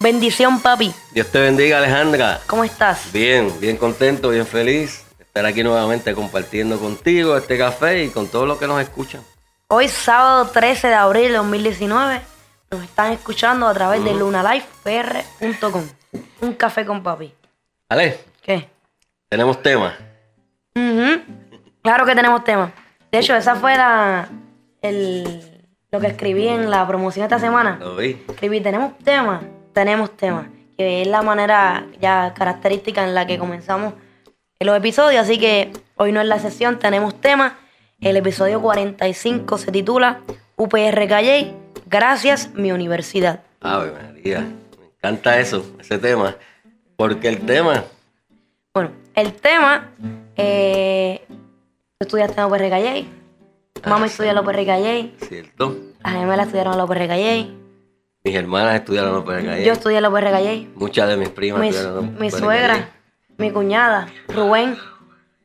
Bendición, papi. Dios te bendiga, Alejandra. ¿Cómo estás? Bien, bien contento, bien feliz de estar aquí nuevamente compartiendo contigo este café y con todos los que nos escuchan. Hoy, sábado 13 de abril de 2019, nos están escuchando a través de lunalifepr.com. Un café con papi. Ale, ¿Qué? tenemos tema. Ujú. Claro que tenemos tema. De hecho, esa fue la, el, lo que escribí en la promoción esta semana. Lo vi. Escribí, tenemos tema, tenemos tema. Que es la manera ya característica en la que comenzamos en los episodios. Así que hoy no es la sesión, tenemos tema. El episodio 45 se titula UPR Calle, gracias mi universidad. Ave María, me encanta eso, ese tema. Porque el tema, Bueno, el tema, eh, tú estudiaste en UPR Calle, mamá estudia en la UPR Calle, cierto, las gemelas estudiaron en la UPR Calle, mis hermanas estudiaron en Opera Calle. yo estudié en la UPR Calle, Muchas de mis primas mi, estudiaron en mi suegra, mi cuñada, Rubén.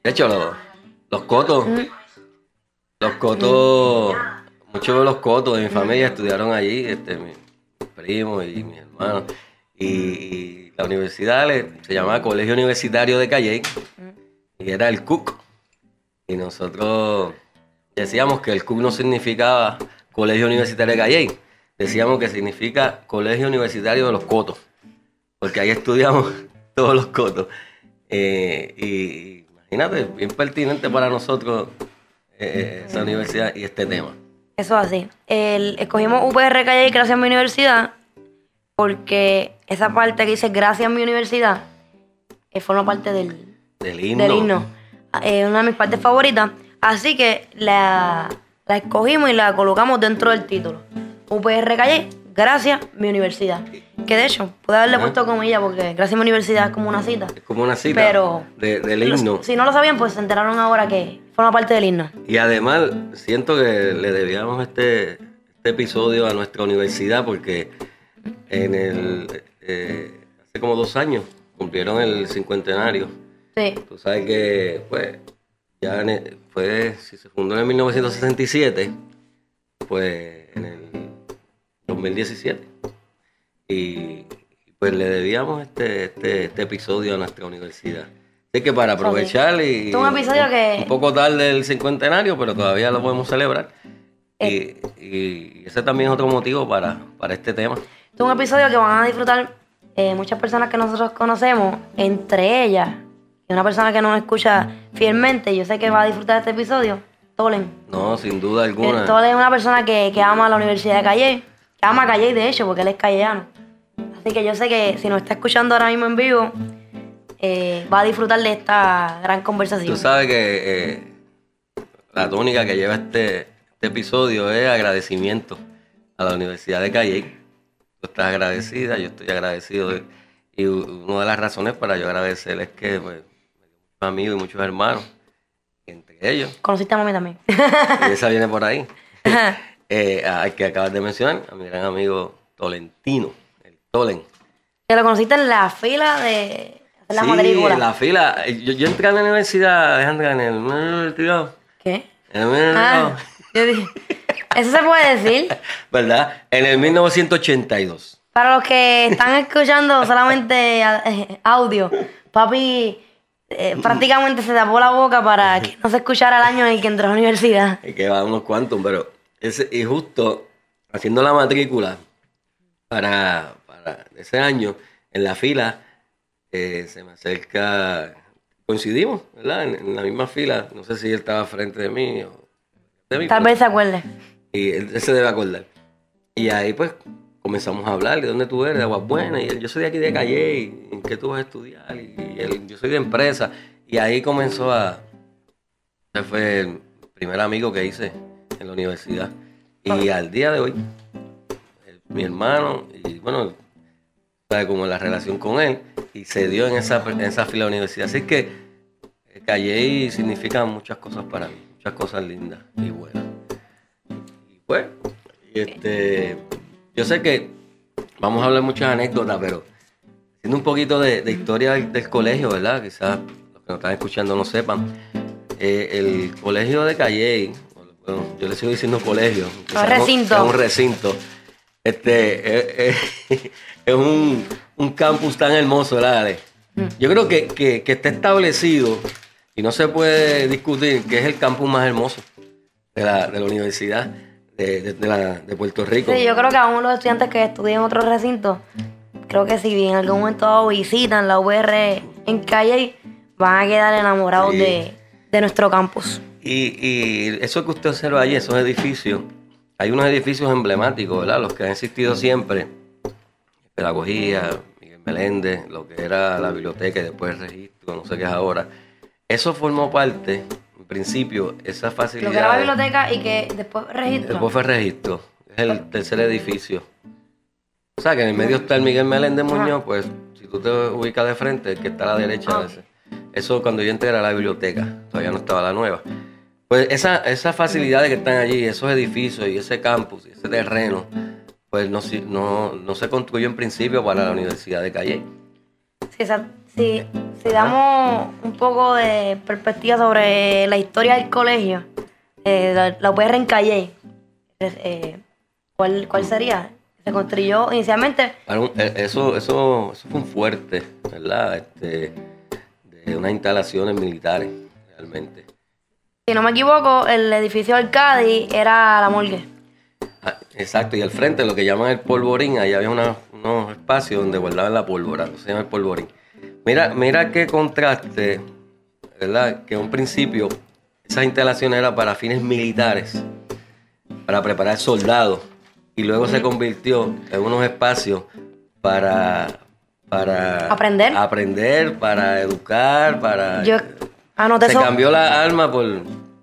De hecho, los, los cotos, Mm. los cotos, muchos de los cotos de mi familia estudiaron allí, este, mis primos y mis hermanos. Y, la universidad se llamaba Colegio Universitario de Calle y era el CUC. Y nosotros decíamos que el CUC no significaba Colegio Universitario de Calle, decíamos que significa Colegio Universitario de los Cotos, porque ahí estudiamos todos los cotos. Eh, y imagínate, bien pertinente para nosotros eh, esa universidad y este tema. Eso es así. El, escogimos UPR Calle gracias a mi universidad porque esa parte que dice gracias a mi universidad eh, forma parte del, Del himno. del himno. Una de mis partes favoritas. Así que la, la escogimos y la colocamos dentro del título. UPR Calle, gracias mi universidad. Que de hecho, pude haberle Ajá. puesto comillas porque gracias mi universidad es como una cita. Es como una cita Pero- de- del Los- himno. si no lo sabían, pues se enteraron ahora que forma parte del himno. Y además siento que le debíamos este, este episodio a nuestra universidad porque en el eh, hace como dos años cumplieron el cincuentenario. Sí. Tú sabes que pues ya en el- fue, si se fundó en el 1967, pues en el 2017. Y pues le debíamos este, este, este episodio a nuestra universidad. Así que para aprovechar y... Un episodio que- Un poco tarde el cincuentenario, pero todavía lo podemos celebrar. Eh. Y, y ese también es otro motivo para, para este tema. Es un episodio que van a disfrutar eh, muchas personas que nosotros conocemos, entre ellas, y una persona que nos escucha fielmente, yo sé que va a disfrutar este episodio, Tolen. No, sin duda alguna. Tolen es una persona que, que ama la Universidad de Calle, ama Calle de hecho, porque él es callejano. Así que yo sé que si nos está escuchando ahora mismo en vivo, eh, va a disfrutar de esta gran conversación. Tú sabes que eh, la tónica que lleva este, este episodio es agradecimiento a la Universidad de Calle. Tú estás agradecida, yo estoy agradecido. de- y una de las razones para yo agradecer es que pues, muchos amigos y muchos hermanos, entre ellos, Conociste a mami también. y esa viene por ahí, eh, al que acabas de mencionar, a mi gran amigo Tolentino, el Tolen. que lo conociste en la fila de la sí, matrícula. en la fila. Yo, yo entré a la universidad, Alejandra, en el 92. ¿Qué? En el 92. Ah, yo dije, eso se puede decir. ¿verdad? En el 1982. Para los que están escuchando solamente eh, audio, papi eh, prácticamente se tapó la boca para que no se escuchara el año en el que entró a la universidad. Y que va unos cuantos, pero ese, y justo haciendo la matrícula para, para ese año, en la fila, eh, se me acerca, coincidimos, ¿verdad? En, en la misma fila, no sé si él estaba frente de mí o de mí, Tal vez se acuerde. Y él, él se debe acordar. Y ahí pues comenzamos a hablar de dónde tú eres, de Aguas Buenas. Y él, yo soy de aquí de Calle, y ¿en qué tú vas a estudiar? Y, él, yo soy de empresa. Y ahí comenzó a... Ese fue el primer amigo que hice en la universidad. Y al día de hoy, eh, mi hermano, y bueno, como la relación con él, y se dio en esa, en esa fila de universidad. Así que eh, Calle significa muchas cosas para mí, muchas cosas lindas y buenas. Y pues, este, yo sé que vamos a hablar muchas anécdotas, pero haciendo un poquito de, historia del, colegio, ¿verdad? Quizás los que nos están escuchando no sepan. Eh, el colegio de Calle, bueno, yo le sigo diciendo colegio. Un recinto. Es un recinto. Este, eh, eh, es un, un campus tan hermoso, ¿verdad? Ale? Yo creo que, que- que está establecido y no se puede discutir que es el campus más hermoso de la, de la universidad de, de- de la- de Puerto Rico. Sí, yo creo que aún los estudiantes que estudian en otros recintos, creo que si en algún momento visitan la UR en Calle, van a quedar enamorados Sí. de, de nuestro campus. Y, y eso que usted observa allí, esos edificios, hay unos edificios emblemáticos, ¿verdad? Los que han existido siempre. Pedagogía, Miguel Meléndez, lo que era la biblioteca y después el registro, no sé qué es ahora. Eso formó parte, en principio, esa facilidad. Lo que era la biblioteca y que después registro. Después fue registro. Es el tercer edificio. O sea, que en el medio está el Miguel Meléndez Muñoz, pues si tú te ubicas de frente, el que está a la derecha Ah. de ese. Eso cuando yo entré era la biblioteca, todavía no estaba la nueva. Pues esa, esa facilidad que están allí, esos edificios y ese campus y ese terreno, pues no, no, no se construyó en principio para la Universidad de Calle. Si, esa- si- si damos un poco de perspectiva sobre la historia del colegio, eh, la, la UPR en Calle, eh, ¿cuál, ¿cuál sería? Se construyó inicialmente eh, Eso, eso, eso fue un fuerte, ¿verdad? Este, de unas instalaciones militares, realmente. Si no me equivoco, el edificio Cádiz era la morgue. Ah, exacto, y al frente, lo que llaman el polvorín, ahí había una- unos espacios donde guardaban la pólvora, se llama el polvorín. Mira, mira qué contraste, ¿verdad? Que en un principio esas instalaciones eran para fines militares, para preparar soldados, y luego se convirtió en unos espacios para... para Aprender. Aprender, para educar, para... Yo anoté se cambió la arma por,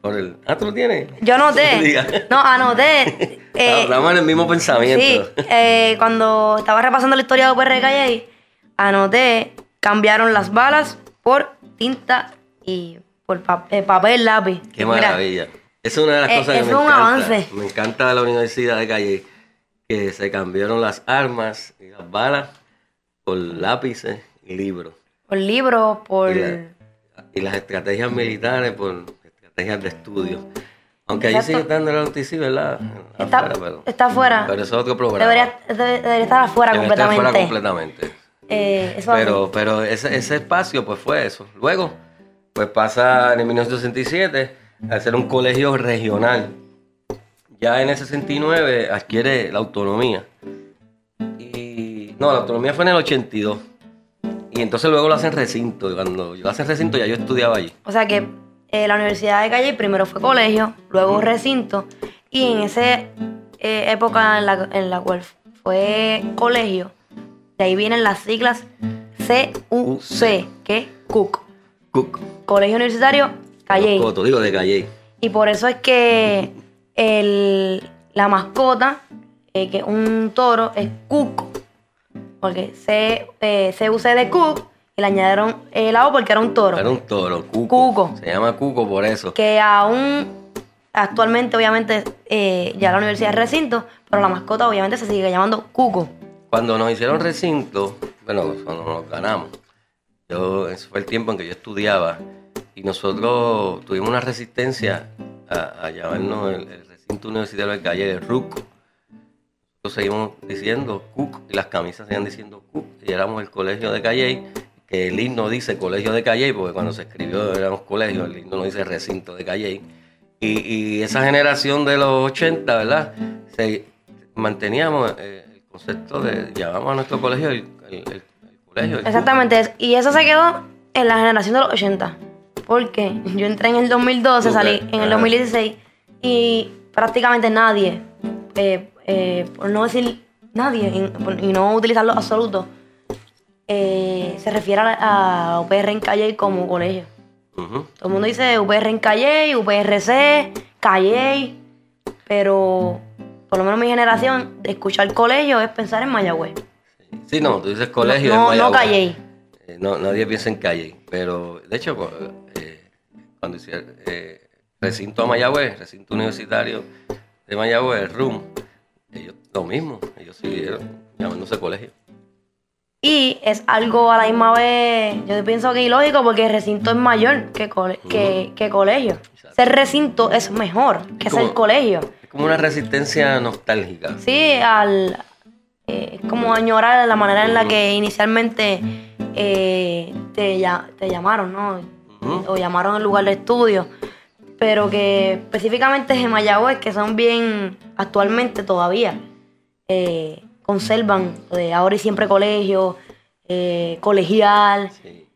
por el... Ah, ¿tú lo tienes? Yo anoté. No, anoté. eh, Estamos en el mismo pensamiento. sí, eh, cuando estaba repasando la historia de de Calle, anoté, cambiaron las balas por tinta y por pa- eh, papel, lápiz. Qué Mira, maravilla. Esa es una de las Eh, cosas que me es un encanta. avance. Me encanta de la Universidad de Calle, que se cambiaron las armas y las balas por lápices y libros. por libros, por... La- y las estrategias militares por estrategias de estudio. Aunque allí sigue estando el OTC, ¿verdad? Está, Afuera, pero, está afuera. pero eso es otro programa. Debería, debe- debería estar afuera Debe estar completamente. fuera completamente. Eh, eso Pero, pero ese, ese espacio pues fue eso. Luego, pues pasa en el 1967 a ser un colegio regional. Ya en el 69 adquiere la autonomía. Y no, la autonomía fue en el 82. Y entonces luego lo hacen recinto. Y cuando lo hacen recinto ya yo estudiaba allí. O sea que eh, la Universidad de Calle primero fue colegio, luego recinto, y en esa eh, época en la, en la cual fue colegio, de ahí vienen las siglas CUC, que es CUC, Cook. Colegio Universitario Calle. Los Cotos, digo de Calle. Y por eso es que el, la mascota, eh, que es un toro, es Cuco. Porque C, eh, CUC de Cook y le añadieron el O porque era un toro. Era un toro, Cuco. Cuco. Se llama Cuco por eso. que aún actualmente obviamente eh, ya la universidad es recinto, pero la mascota obviamente se sigue llamando Cuco. Cuando nos hicieron recinto, bueno, cuando nos ganamos, yo, ese fue el tiempo en que yo estudiaba y nosotros tuvimos una resistencia a, a llamarnos el, el recinto universitario del Calle, el RUC. Nosotros seguimos diciendo CUC y las camisas seguían diciendo CUC y éramos el colegio de Calle, que el himno dice colegio de Calle, porque cuando se escribió éramos colegio, el himno no dice recinto de Calle. Y, y esa generación de los 80, ¿verdad? Se, manteníamos eh, el concepto de llamamos a nuestro colegio el, el- el- el colegio. Exactamente. Y eso se quedó en la generación de los 80. Porque yo entré en el 2012, Ok, salí en el ajá. 2016 y prácticamente nadie, eh, eh, por no decir nadie y no utilizarlo absoluto, eh, se refiere a, a UPR en Calle como colegio. Todo el mundo dice UPR en Calle, UPRC, Calle, pero por lo menos mi generación de escuchar colegio es pensar en Mayagüez. Sí, no, tú dices colegio. No, en no Mayagüez. Calle. Eh, no, nadie piensa en calle, pero de hecho, cuando hicieron recinto a Mayagüez, recinto universitario de Mayagüez, RUM, ellos lo mismo, ellos siguieron llamándose colegio. Y es algo a la misma vez, yo pienso que ilógico porque el recinto es mayor que, cole- que, que colegio. Exacto. Ser recinto es mejor que Como- ser colegio. Es como una resistencia nostálgica. Sí, al eh, es como añorar la manera en la que inicialmente eh, te, ya- te llamaron, ¿no? Ujú. O llamaron al lugar de estudio. Pero que específicamente en Mayagüez, que son bien actualmente todavía, eh, conservan de ahora y siempre colegio, eh, colegial. Sí.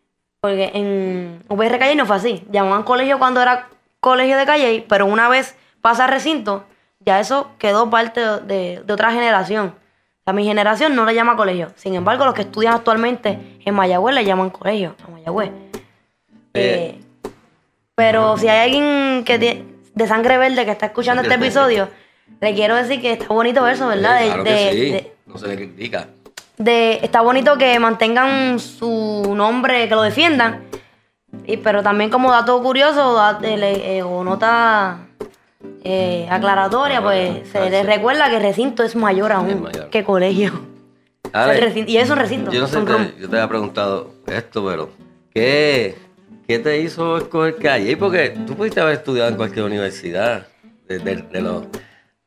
Porque en UPR Calle no fue así. Llamaban colegio cuando era colegio de Calle, pero una vez pasa recinto, ya eso quedó parte de, de otra generación. A mi generación no le llama colegio. Sin embargo, los que estudian actualmente en Mayagüez le llaman colegio a Mayagüez. Eh. Pero si hay alguien que tie- de sangre verde que está escuchando este episodio, le quiero decir que está bonito eso, ¿verdad? De- claro que de- sí, de- no se le critica. de está bonito que mantengan su nombre, que lo defiendan. Y, pero también como dato curioso eh, eh, o nota eh, aclaratoria, pues se les recuerda que el recinto es mayor aún mayor. que colegio. El recinto- y es un recinto. Yo no sé, te, yo te había preguntado esto, pero ¿qué, qué te hizo escoger calle? Porque tú pudiste haber estudiado en cualquier universidad de, de, de los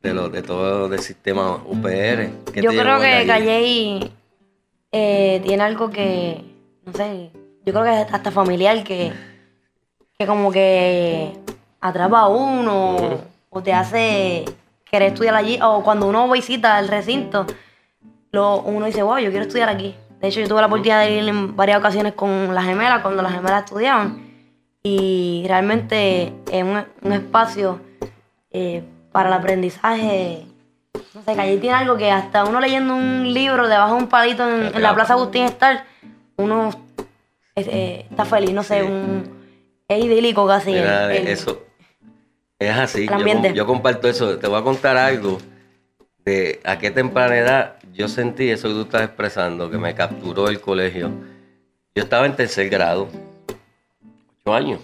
de los de todo el sistema UPR. ¿Qué Yo creo que Calle eh, tiene algo que, no sé, yo creo que es hasta familiar que, que como que atrapa a uno o te hace querer estudiar allí. O cuando uno visita el recinto, lo, uno dice, wow, yo quiero estudiar aquí. De hecho, yo tuve la oportunidad de ir en varias ocasiones con las gemelas, cuando las gemelas estudiaban. Y realmente es un, un espacio eh, para el aprendizaje. No sé, Calle tiene algo que hasta uno leyendo un libro debajo de un palito en, en la Plaza Agustín Estar, uno eh, está feliz, no sé, Sí. un, es idílico casi. el- Mira, el- eso es así. el Yo, yo comparto eso. Te voy a contar algo de a qué temprana edad yo sentí eso que tú estás expresando, que me capturó el colegio. Yo estaba en tercer grado, ocho años,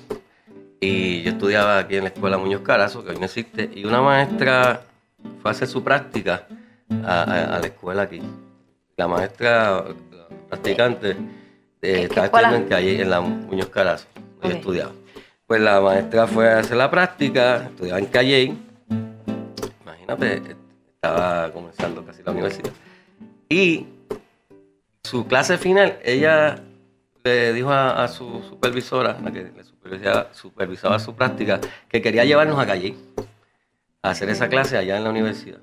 y yo estudiaba aquí en la escuela Muñoz Carazo, que hoy no existe, y una maestra fue a hacer su práctica a, a- a la escuela aquí. La maestra la practicante eh, estaba estudiando en calle, en la Muñoz Carazo, donde Ok. yo estudiaba. Pues la maestra fue a hacer la práctica, estudiaba en Calle. Imagínate, estaba comenzando casi la universidad. Y su clase final, ella le dijo a, a su supervisora, la que le supervisaba, supervisaba su práctica, que quería llevarnos a Calle a hacer esa clase allá en la universidad.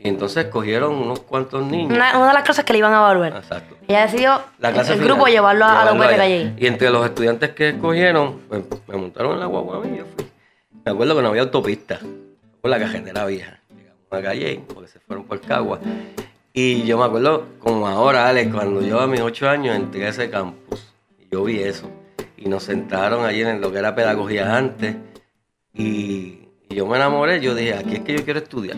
Y entonces cogieron unos cuantos niños. una, una de las cosas que le iban a evaluar. Exacto. Ella decidió La clase el final, grupo llevarlo a, a la llevarlo allá. Calle. Y entre los estudiantes que escogieron, pues me montaron en la guagua y yo fui. Me acuerdo que no había autopista, por la carretera vieja. Llegamos a Calle, porque se fueron por Cagua. Y yo me acuerdo, como ahora, Alex, cuando yo a mis ocho años entré a ese campus, yo vi eso. Y nos sentaron allí en lo que era pedagogía antes. Y, y yo me enamoré, yo dije, aquí es que yo quiero estudiar.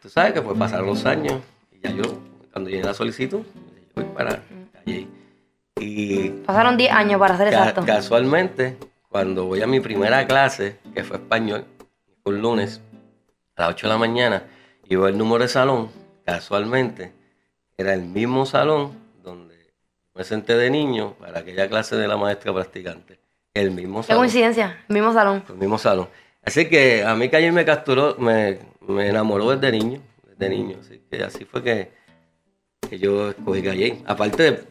Tú sabes que pues pasaron los años y ya yo, cuando llegué a la solicitud, yo voy para Calle. Y Pasaron 10 años para hacer ca- exacto. casualmente, cuando voy a mi primera clase, que fue español, un lunes, a las 8 de la mañana, y veo el número de salón, casualmente, era el mismo salón donde me senté de niño para aquella clase de la maestra practicante. El mismo Qué salón. coincidencia, el mismo salón. El mismo salón. Así que a mí Calle me capturó, me, me enamoró desde niño, desde niño. Así que así fue que, que yo escogí Calle. Aparte de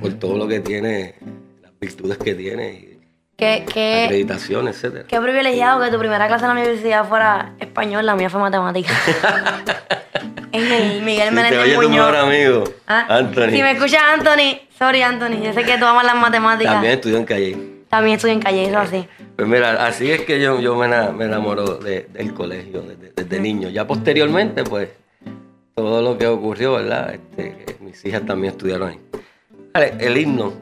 por todo lo que tiene, las virtudes que tiene, y Qué, qué, acreditación, etcétera. qué privilegiado que tu primera clase en la universidad fuera español, la mía fue matemática. en el Miguel te tu mejor amigo, Ah, Anthony. Si me escuchas Anthony, sorry Anthony, yo sé que tú amas las matemáticas. También estudió en Calle. También estoy en calle, eso así. Pues mira, así es que yo, yo me, ena- me enamoro de- del colegio desde, desde niño. Ya posteriormente, pues, todo lo que ocurrió, ¿verdad? Este, mis hijas también estudiaron ahí. Vale, el himno.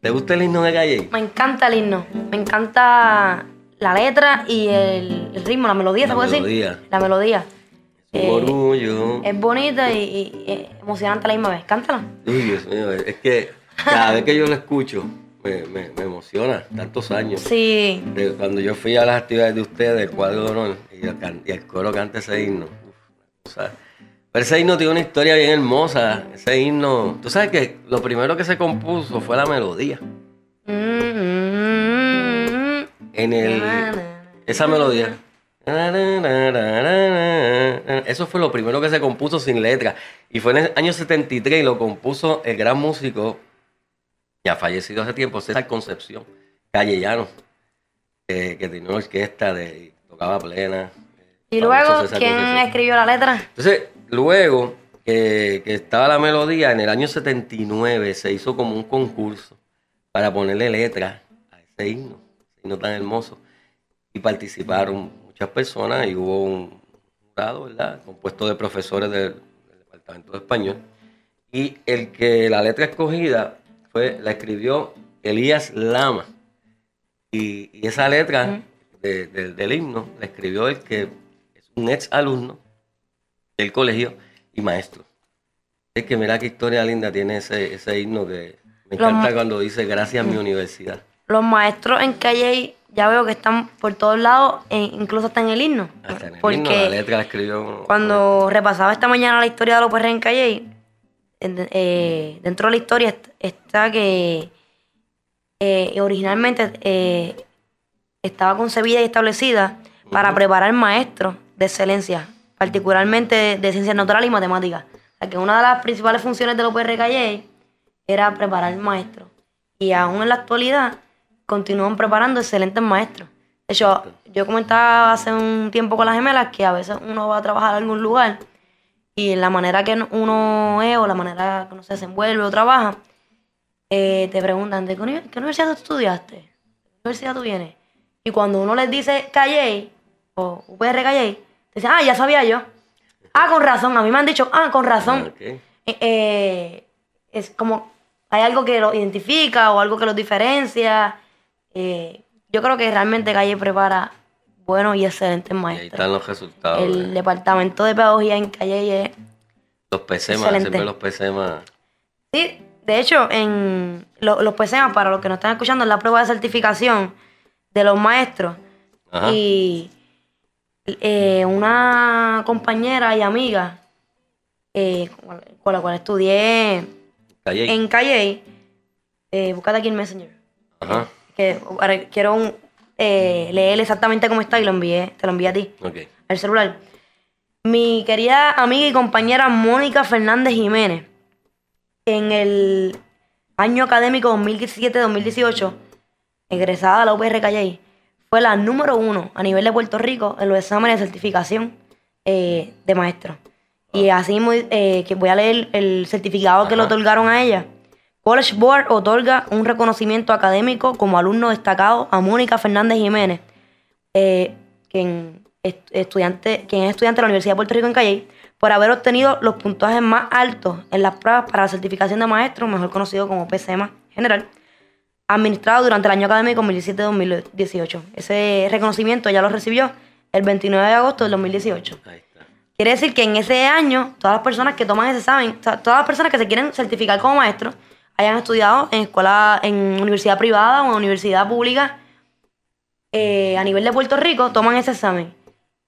¿Te gusta el himno de Calle? Me encanta el himno, me encanta la letra y el, el ritmo, la melodía, ¿se La puede melodía. decir? La melodía. Eh, orgullo. Es bonita y, y- y emocionante a la misma vez. Cántala. Uy, Dios mío, es que cada vez que yo lo escucho me, me- me emociona, tantos años. Sí. De cuando yo fui a las actividades de ustedes, el cuadro de honor, y el, can- y el coro canta ese himno. Uf, una cosa. Pero ese himno tiene una historia bien hermosa. Ese himno, tú sabes que lo primero que se compuso fue la melodía. Mm, En el, esa melodía. Eso fue lo primero que se compuso sin letra. Y fue en el año 73 y lo compuso el gran músico, ya fallecido hace tiempo, César Concepción, callellano, eh, que tenía una orquesta de tocaba plena. Y luego, ¿quién Concepción. escribió la letra? Entonces, luego que, que estaba la melodía, en el año 79 se hizo como un concurso para ponerle letra a ese himno, ese himno tan hermoso. Y participaron muchas personas y hubo un jurado, ¿verdad? Compuesto de profesores del, del Departamento de Español. Y el que la letra escogida fue, la escribió Elías Lama. Y, y esa letra de- de- del himno la escribió el que es un ex alumno del colegio y maestro. Es que mira qué historia linda tiene ese, ese himno que me encanta cuando dice gracias mi universidad. Los maestros en Calle ya veo que están por todos lados, e incluso hasta en el himno. Hasta en el porque himno la letra la escribió. cuando repasaba esta mañana la historia de López en Calle, eh, dentro de la historia est- está que eh, originalmente eh, estaba concebida y establecida para preparar maestros de excelencia, particularmente de, de ciencias naturales y matemáticas. O sea, que una de las principales funciones de López Calle era preparar maestros. Y aún en la actualidad continúan preparando excelentes maestros. De hecho, yo comentaba hace un tiempo con las gemelas que a veces uno va a trabajar a algún lugar y la manera que uno es o la manera que uno se desenvuelve o trabaja, eh, te preguntan, ¿de qué, uni- qué universidad tú estudiaste? ¿De qué universidad tú vienes? Y cuando uno les dice Calle o UPR Calle, te dicen, ah, ya sabía yo. Ah, con razón. A mí me han dicho, ah, con razón. Eh, eh, es como hay algo que los identifica o algo que los diferencia. Eh, yo creo que realmente Calle prepara buenos y excelentes Y ahí maestros. están los resultados. El de- departamento de pedagogía en Calle es... los PCMA, siempre los PCMA. Sí, de hecho, en lo- los PCMA, para los que nos están escuchando, es la prueba de certificación de los maestros. Ajá. Y eh, una compañera y amiga eh, con la cual estudié Calle. en Calle, eh, búscate aquí el Messenger. Ajá. Que ahora quiero un- eh, leer exactamente cómo está y lo envié, te lo envié a ti, Ok. al celular. Mi querida amiga y compañera Mónica Fernández Jiménez, en el año académico 2017-2018, egresada de la UPR Calle, fue la número uno a nivel de Puerto Rico en los exámenes de certificación eh, de maestro. Y así mismo, eh, que voy a leer el certificado que le otorgaron a ella. College Board otorga un reconocimiento académico como alumno destacado a Mónica Fernández Jiménez, eh, quien, es estudiante, quien es estudiante de la Universidad de Puerto Rico en Calle, por haber obtenido los puntajes más altos en las pruebas para la certificación de maestro, mejor conocido como PCMA general, administrado durante el año académico 2017-2018. Ese reconocimiento ya lo recibió el 29 de agosto del 2018. Ahí está. Quiere decir que en ese año, todas las personas que toman ese examen, o sea, todas las personas que se quieren certificar como maestros, hayan estudiado en escuela, en universidad privada o en universidad pública, eh, a nivel de Puerto Rico, toman ese examen.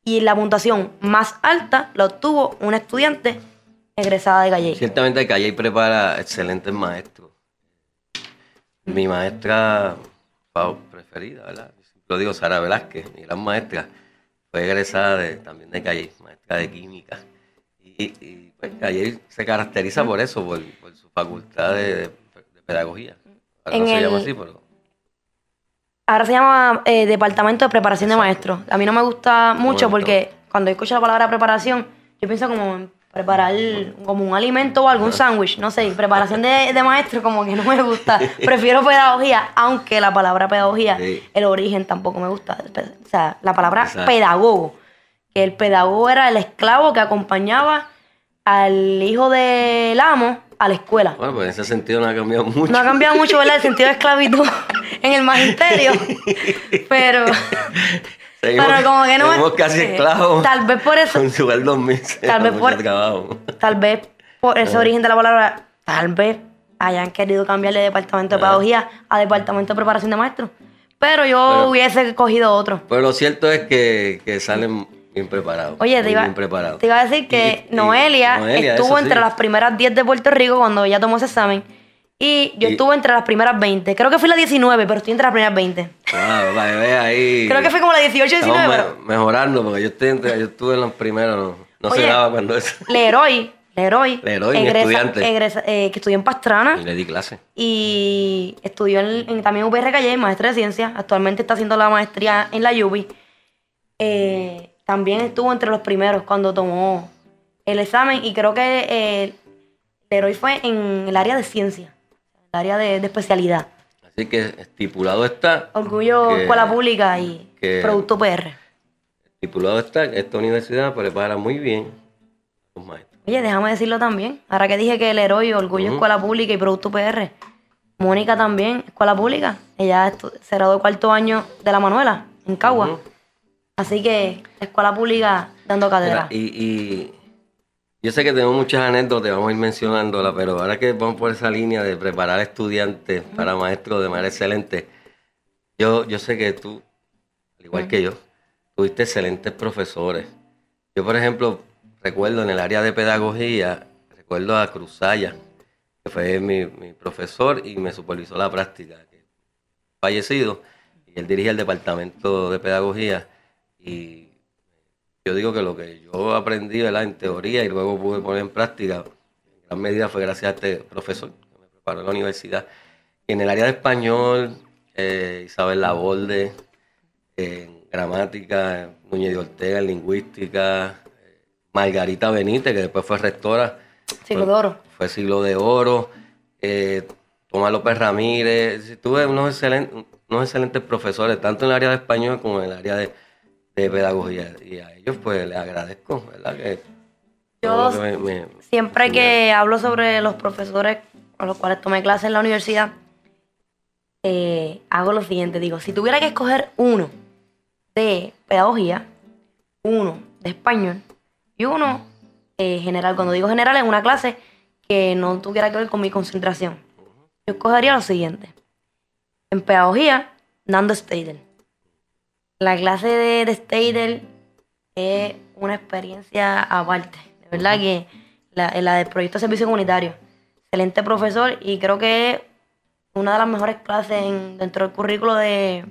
Y la puntuación más alta la obtuvo una estudiante egresada de Calle. Ciertamente Calle prepara excelentes maestros. Mi maestra preferida, ¿verdad? Lo digo, Sara Velázquez, mi gran maestra, fue egresada de- también de Calle, maestra de química. Y, y, pues, Calle se caracteriza por eso, por, por su facultad de, de pedagogía. Ahora no En se el- llama así, pero Ahora se llama eh, Departamento de Preparación de Maestros. A mí no me gusta mucho porque cuando escucho la palabra preparación, yo pienso como en preparar como un alimento o algún sándwich. No sé, preparación de, de maestro como que no me gusta. Prefiero pedagogía, aunque la palabra pedagogía, Sí. el origen tampoco me gusta. O sea, la palabra Exacto. pedagogo. El pedagogo era el esclavo que acompañaba al hijo del amo a la escuela. bueno, pues en ese sentido no ha cambiado mucho. No ha cambiado mucho, ¿verdad? El sentido de esclavitud en el magisterio. Pero Seguimos, Pero como que no me- casi eh, esclavos. Tal vez por eso, Con su el 2000. Tal vez por- trabajo. tal vez por ese origen de la palabra, tal vez hayan querido cambiarle de departamento de pedagogía a departamento de preparación de maestros. Pero yo Pero- hubiese cogido otro. Pero lo cierto es que, que salen bien preparados. Oye, te iba, bien te iba a decir que Y- y- Noelia, estuvo sí. entre las primeras 10 de Puerto Rico cuando ella tomó ese examen. Y yo Y- estuve entre las primeras 20. Creo que fui la 19, pero estoy entre las primeras 20. Wow, para que veas ahí. Creo que fue como la 18, Estamos 19. me- pero- mejorando, porque yo, estoy entre- yo estuve en los primeros, no, no se daba cuando eso. Leroy, Leroy, Leroy, mi estudiante. egresa- eh, que estudió en Pastrana Y le di clase. y estudió en, en- también UPR Calle, maestra de ciencias. Actualmente está haciendo la maestría en la UBI. Eh, también estuvo entre los primeros cuando tomó el examen y creo que eh, Leroy fue en el área de ciencia, el área de, de especialidad. Así que estipulado está, Orgullo Escuela Pública y que- Producto PR. estipulado está que esta universidad prepara muy bien a los maestros. Oye, déjame decirlo también. Ahora que dije que el héroe, Orgullo Escuela Pública y Producto PR. Mónica también, Escuela Pública. Ella se graduó cuarto año de la Manuela, en Cagua. Así que, Escuela Pública dando cátedra. Y, y yo sé que tenemos muchas anécdotas, vamos a ir mencionándolas, pero ahora que vamos por esa línea de preparar estudiantes para maestros de manera excelente, yo, yo sé que tú, al igual que yo, tuviste excelentes profesores. Yo, por ejemplo, recuerdo en el área de pedagogía, recuerdo a Cruzaya, que fue mi, mi profesor y me supervisó la práctica, que fallecido, y él dirige el departamento de pedagogía y yo digo que lo que yo aprendí ¿verdad? en teoría y luego pude poner en práctica, en gran medida fue gracias a este profesor que me preparó en la universidad. Y en el área de español, eh, Isabel Laborde, en gramática, Núñez de Ortega, en lingüística, eh, Margarita Benítez, que después fue rectora. Siglo de oro. Fue siglo de oro. Eh, Tomás López Ramírez. Tuve unos excelentes, unos excelentes profesores, tanto en el área de español como en el área de, de pedagogía. Y a ellos pues les agradezco, ¿verdad? Que Yo todo lo que me- me- Siempre que hablo sobre los profesores con los cuales tomé clases en la universidad, eh, hago lo siguiente. Digo, si tuviera que escoger uno de pedagogía, uno de español y uno eh, general. Cuando digo general, es una clase que no tuviera que ver con mi concentración. Yo escogería lo siguiente. En pedagogía, Nando Steidel. La clase de, de Steidel es una experiencia aparte. De verdad que la, la del proyecto de servicio comunitario. Excelente profesor y creo que es una de las mejores clases en- dentro del currículo de,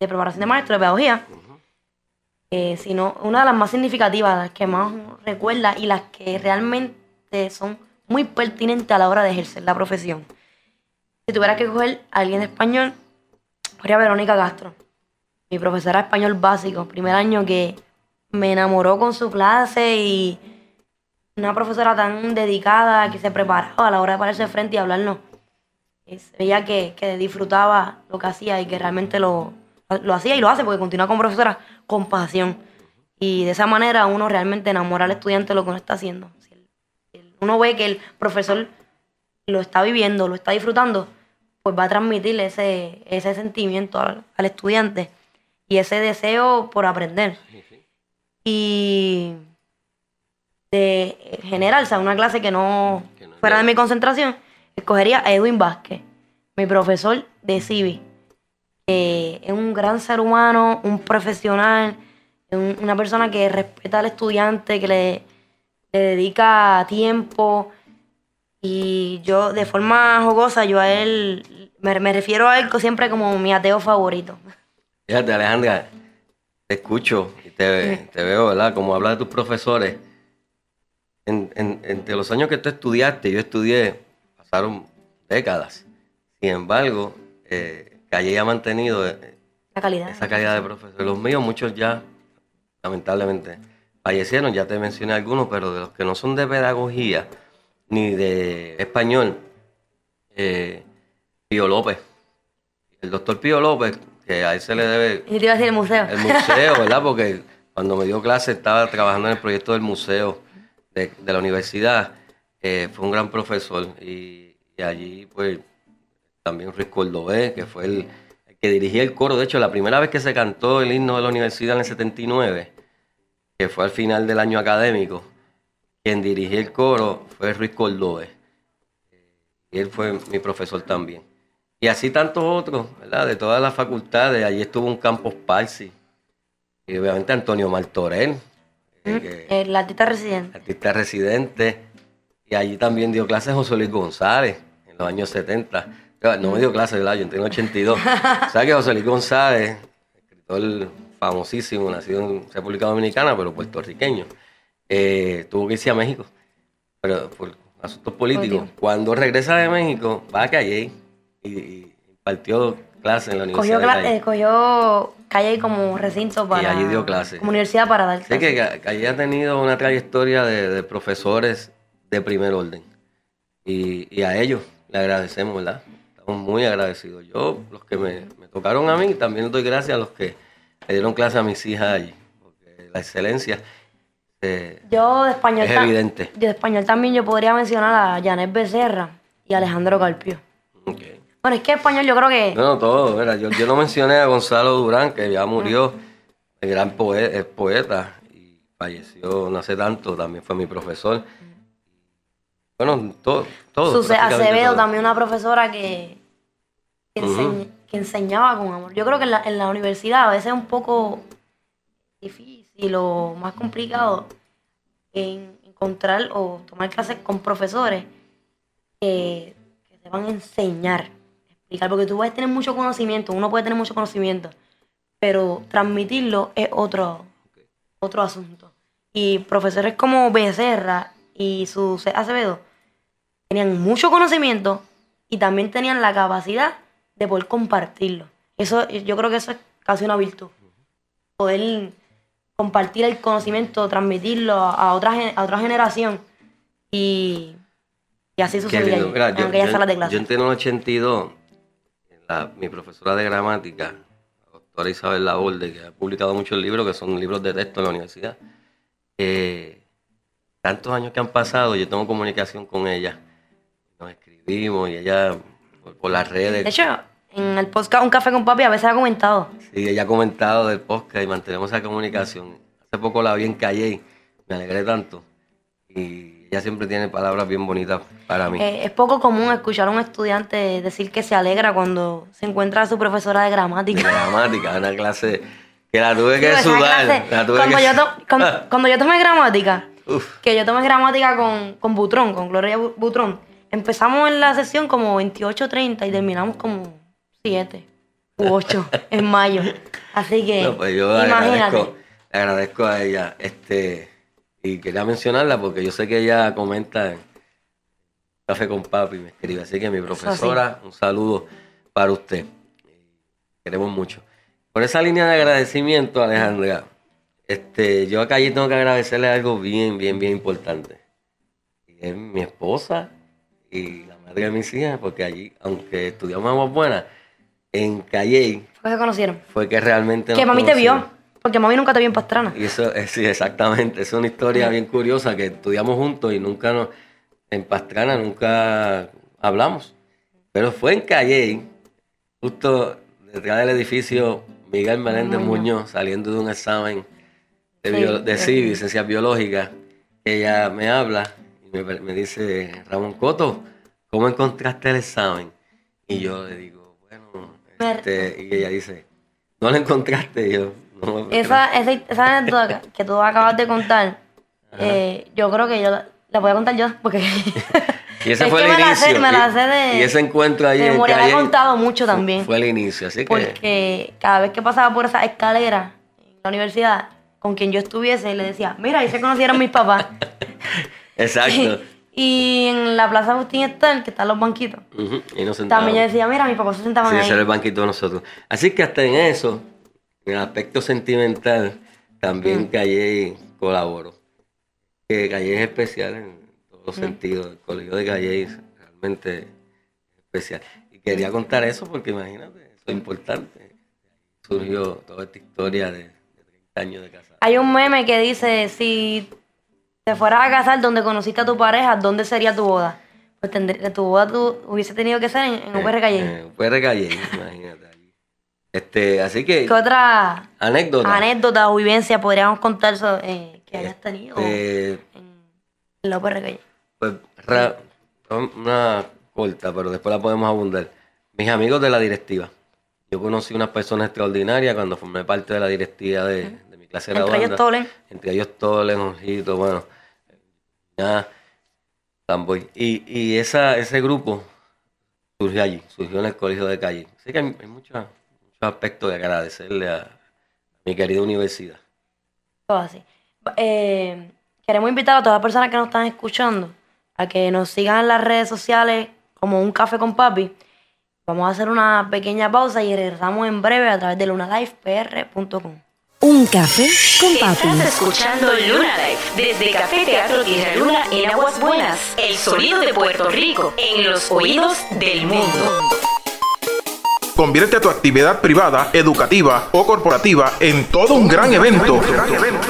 de preparación de maestro de pedagogía. Eh, sino una de las más significativas, las que más recuerda y las que realmente son muy pertinentes a la hora de ejercer la profesión. Si tuviera que coger a alguien de español, sería Verónica Castro, mi profesora español básico, primer año que me enamoró con su clase y una profesora tan dedicada que se preparaba a la hora de pararse frente y hablarnos. Se veía que, que disfrutaba lo que hacía y que realmente lo, lo hacía y lo hace porque continúa como profesora con pasión. Y de esa manera uno realmente enamora al estudiante de lo que uno está haciendo. Uno ve que el profesor lo está viviendo, lo está disfrutando, pues va a transmitirle ese, ese sentimiento al estudiante y ese deseo por aprender. Y de en general, o sea, una clase que no Que no es fuera de mi concentración, escogería a Edwin Vázquez, mi profesor de CIVI. es un gran ser humano, un profesional, un- una persona que respeta al estudiante, que le, le dedica tiempo. Y yo, de forma jocosa, yo a él, me, me refiero a él siempre como mi ateo favorito. Fíjate, Alejandra, te escucho y te, te veo, ¿verdad? Como hablas de tus profesores. En, en- entre los años que tú estudiaste, yo estudié, pasaron décadas. Sin embargo, eh, Calle ha mantenido eh, La calidad. esa calidad de profesor. Los míos, muchos ya, lamentablemente, fallecieron, ya te mencioné algunos, pero de los que no son de pedagogía ni de español, eh, Pío López. El doctor Pío López, que a él se le debe Y te iba a decir el museo. el museo, ¿verdad? Porque cuando me dio clase estaba trabajando en el proyecto del museo de, de la universidad. Eh, fue un gran profesor y, y allí pues también Ruiz Cordobés, que fue el, el que dirigía el coro. De hecho, la primera vez que se cantó el himno de la universidad en el 79, que fue al final del año académico, quien dirigía el coro fue Ruiz Cordóez. Y él fue mi profesor también. Y así tantos otros, ¿verdad? De todas las facultades. Allí estuvo un Campos Parsi. Y obviamente Antonio Martorell. eh, el artista residente. Artista residente. Y allí también dio clases José Luis González en los años 70. No me dio clases, ¿verdad? Yo entré en 82. ¿Sabes que José Luis González, escritor famosísimo, nacido en República Dominicana, pero puertorriqueño, eh, tuvo que irse a México pero por asuntos políticos. Cuando regresa de México, va a Calle y, y impartió clases en la Universidad cogió, de Calle. eh, cogió Calle como recinto para... allí dio clases. Como universidad para dar Sé clases. que Ca- Calle ha tenido una trayectoria de, de profesores de primer orden. Y, y a ellos le agradecemos, ¿verdad? Estamos muy agradecidos. Yo, los que me, me tocaron a mí, también doy gracias a los que le dieron clase a mis hijas allí. Porque la excelencia eh, Yo de español... es evidente. Yo de español también yo podría mencionar a Janet Becerra y a Alejandro Carpio. Ok. Bueno, es que español yo creo que... No, no, todo. mira, yo, yo no mencioné a Gonzalo Durán, que ya murió, el gran poe- es poeta, y falleció no hace tanto, también fue mi profesor. Bueno, todo. todo prácticamente Acevedo, todo. también una profesora que, que, enseñaba con amor. Yo creo que en la, en la universidad a veces es un poco difícil o más complicado en encontrar o tomar clases con profesores que, que te van a enseñar, explicar, porque tú puedes tener mucho conocimiento, uno puede tener mucho conocimiento, pero transmitirlo es otro, otro asunto. Y profesores como Becerra y su Acevedo tenían mucho conocimiento y también tenían la capacidad de poder compartirlo. Eso, yo creo que eso es casi una virtud. Poder compartir el conocimiento, transmitirlo a otra, a otra generación y, y así Mira, en yo, yo- yo entré en el 82, la- mi profesora de gramática, la doctora Isabel Laborde, que ha publicado muchos libros que son libros de texto en la universidad. eh, tantos años que han pasado, yo tengo comunicación con ella. Nos escribimos y ella por, por las redes. De hecho, en el podcast Un Café con Papi a veces ha comentado. Sí, ella ha comentado del podcast y mantenemos esa comunicación. Hace poco la vi en Calle, me alegré tanto. Y ella siempre tiene palabras bien bonitas para mí. Eh, es poco común escuchar a un estudiante decir que se alegra cuando se encuentra a su profesora de de gramática. gramática, una clase que la tuve que sudar. clase, la tuve cuando, que- yo to- cuando, cuando yo tomé gramática, Uf. que yo tomé gramática con, con Butrón, con Gloria Bu- Butrón, empezamos en la sesión como 28.30 y terminamos como 7 u 8 en mayo. Así que, No, pues yo imagínate. agradezco, agradezco a ella. Este, y quería mencionarla porque yo sé que ella comenta en Café con Papi, me escribe. Así que mi profesora, un saludo para usted. Queremos mucho. Por esa línea de agradecimiento, Alejandra, este, yo acá allí tengo que agradecerle algo bien, bien, bien importante. Y es mi esposa y la madre de mis hijas, porque allí, aunque estudiamos aguas buenas, en Calle Fue que conocieron. fue que realmente Que nos mami te vio. Porque mami nunca te vio en Pastrana. Y eso, eh, sí, exactamente. Es una historia bien curiosa que estudiamos juntos y nunca nos, en Pastrana nunca hablamos. Pero fue en Calle, justo detrás del edificio Miguel Meléndez Muñoz, saliendo de un examen de, Sí, bio- de sí. CIVI, ciencias biológicas, ella me habla y me, me dice, Ramón Coto, ¿cómo encontraste el examen? Y yo le digo, bueno, este, y ella dice, ¿no lo encontraste? Y yo, Esa, esa, esa anécdota que tú acabas de contar, eh, yo creo que yo la, la voy a contar yo, porque... Y ese es fue que el me la inicio. sé, me la y, sé de... y ese encuentro ahí de en Calle contado mucho también. Fue el inicio, así que Porque cada vez que pasaba por esa escalera en la universidad, con quien yo estuviese, le decía, mira, ahí se conocieron mis papás. exacto. y en la Plaza Agustín Estel, que están los banquitos, Y nos también yo decía, mira, mis papás se sentaban Sí, ahí. ese era el banquito de nosotros. Así que hasta en eso, en el aspecto sentimental, Mm. también Calle colaboró. Que Calle es especial en todos Mm. los sentidos. El colegio de Calle es realmente especial. Y quería contar eso porque imagínate, eso es importante. Surgió toda esta historia de, de 30 años de casado. Hay un meme que dice, si te fueras a casar donde conociste a tu pareja, ¿dónde sería tu boda? Pues tendría, tu boda tú, hubiese tenido que ser en, en UPR Calle. Eh, UPR Calle, imagínate. Este, así que ¿Qué otra anécdota. anécdota o vivencia podríamos contar so- eh, que hayas tenido Eh, en la UPR Pues ra- una corta, pero después la podemos abundar. Mis amigos de la directiva. Yo conocí unas personas extraordinarias cuando formé parte de la directiva de, de mi clase Entre graduanda. ellos Tolen. Entre ellos Tolen, Jorgito, bueno. Ya, Tamboy. Y, y esa, ese grupo surgió allí, surgió en el colegio de calle. Así que hay, hay muchos aspectos de agradecerle a, mi querida universidad. Todo así. Eh, queremos invitar a todas las personas que nos están escuchando a que nos sigan en las redes sociales como Un Café con Papi. Vamos a hacer una pequeña pausa y regresamos en breve a través de lunalifepr.com. Un café con papi. Estás escuchando Luna Live desde Café Teatro Tierra Luna en Aguas Buenas. El sonido de Puerto Rico en los oídos del mundo. Convierte tu actividad privada, educativa o corporativa en todo un gran evento.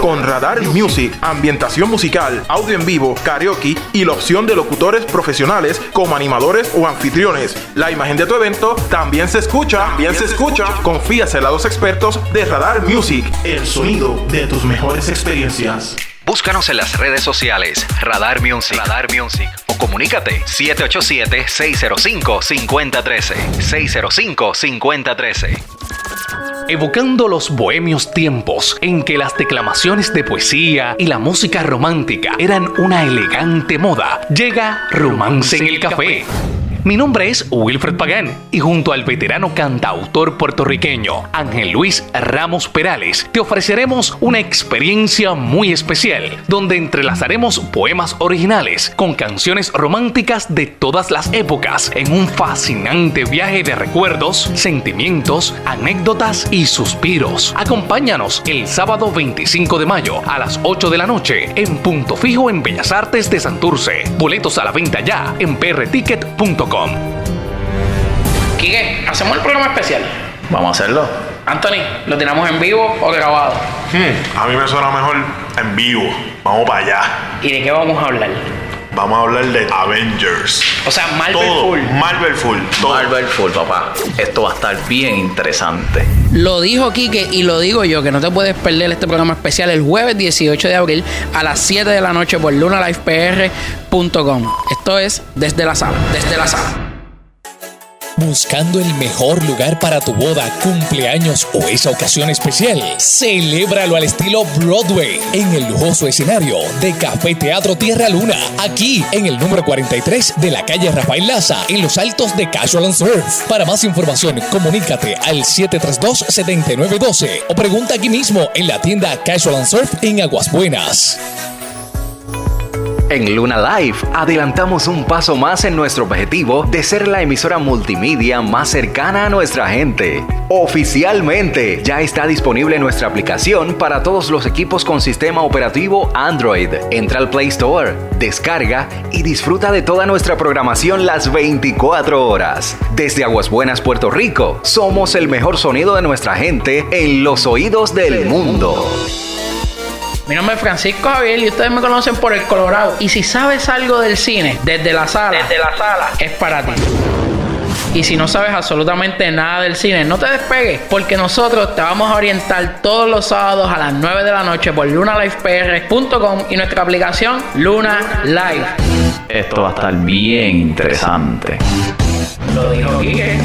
Con Radar Music, ambientación musical, audio en vivo, karaoke y la opción de locutores profesionales como animadores o anfitriones. La imagen de tu evento también se escucha, también se escucha. Confíasela a los expertos de Radar Music. El sonido de tus mejores experiencias. Búscanos en las redes sociales Radar Music, Radar Music o comunícate 787-605-5013, 605-5013. Evocando los bohemios tiempos en que las declamaciones de poesía y la música romántica eran una elegante moda, llega Romance en el Café. Mi nombre es Wilfred Pagán y junto al veterano cantautor puertorriqueño Ángel Luis Ramos Perales te ofreceremos una experiencia muy especial donde entrelazaremos poemas originales con canciones románticas de todas las épocas en un fascinante viaje de recuerdos, sentimientos, anécdotas y suspiros. Acompáñanos el sábado 25 de mayo a las 8 de la noche en Punto Fijo en Bellas Artes de Santurce. Boletos a la venta ya en prticket.com. Quique, hacemos el programa especial. Vamos a hacerlo. Anthony, ¿lo tiramos en vivo o grabado? Hmm, a mí me suena mejor en vivo. Vamos para allá. ¿Y de qué vamos a hablar? Vamos a hablar de Avengers. O sea, Marvel todo, full. Marvel full. Todo. Marvel Full, papá. Esto va a estar bien interesante. Lo dijo Quique y lo digo yo, que no te puedes perder este programa especial el jueves 18 de abril a las 7 de la noche por lunalifepr.com. Esto es Desde la Sala, desde la sala. Buscando el mejor lugar para tu boda, cumpleaños o esa ocasión especial. Celébralo al estilo Broadway en el lujoso escenario de Café Teatro Tierra Luna, aquí en el número 43 de la calle Rafael Laza, en los altos de Casual and Surf. Para más información, comunícate al 732-7912 o pregunta aquí mismo en la tienda Casual and Surf en Aguas Buenas. En Luna Live adelantamos un paso más en nuestro objetivo de ser la emisora multimedia más cercana a nuestra gente. Oficialmente ya está disponible nuestra aplicación para todos los equipos con sistema operativo Android. Entra al Play Store, descarga y disfruta de toda nuestra programación las 24 horas. Desde Aguas Buenas, Puerto Rico, somos el mejor sonido de nuestra gente en los oídos del mundo. Mi nombre es Francisco Javier y ustedes me conocen por el Colorado. Y si sabes algo del cine, desde la sala, desde la sala, es para ti. Y si no sabes absolutamente nada del cine, no te despegues, porque nosotros te vamos a orientar todos los sábados a las 9 de la noche por lunalifepr.com y nuestra aplicación Luna Live. Esto va a estar bien interesante. Lo dijo Quique.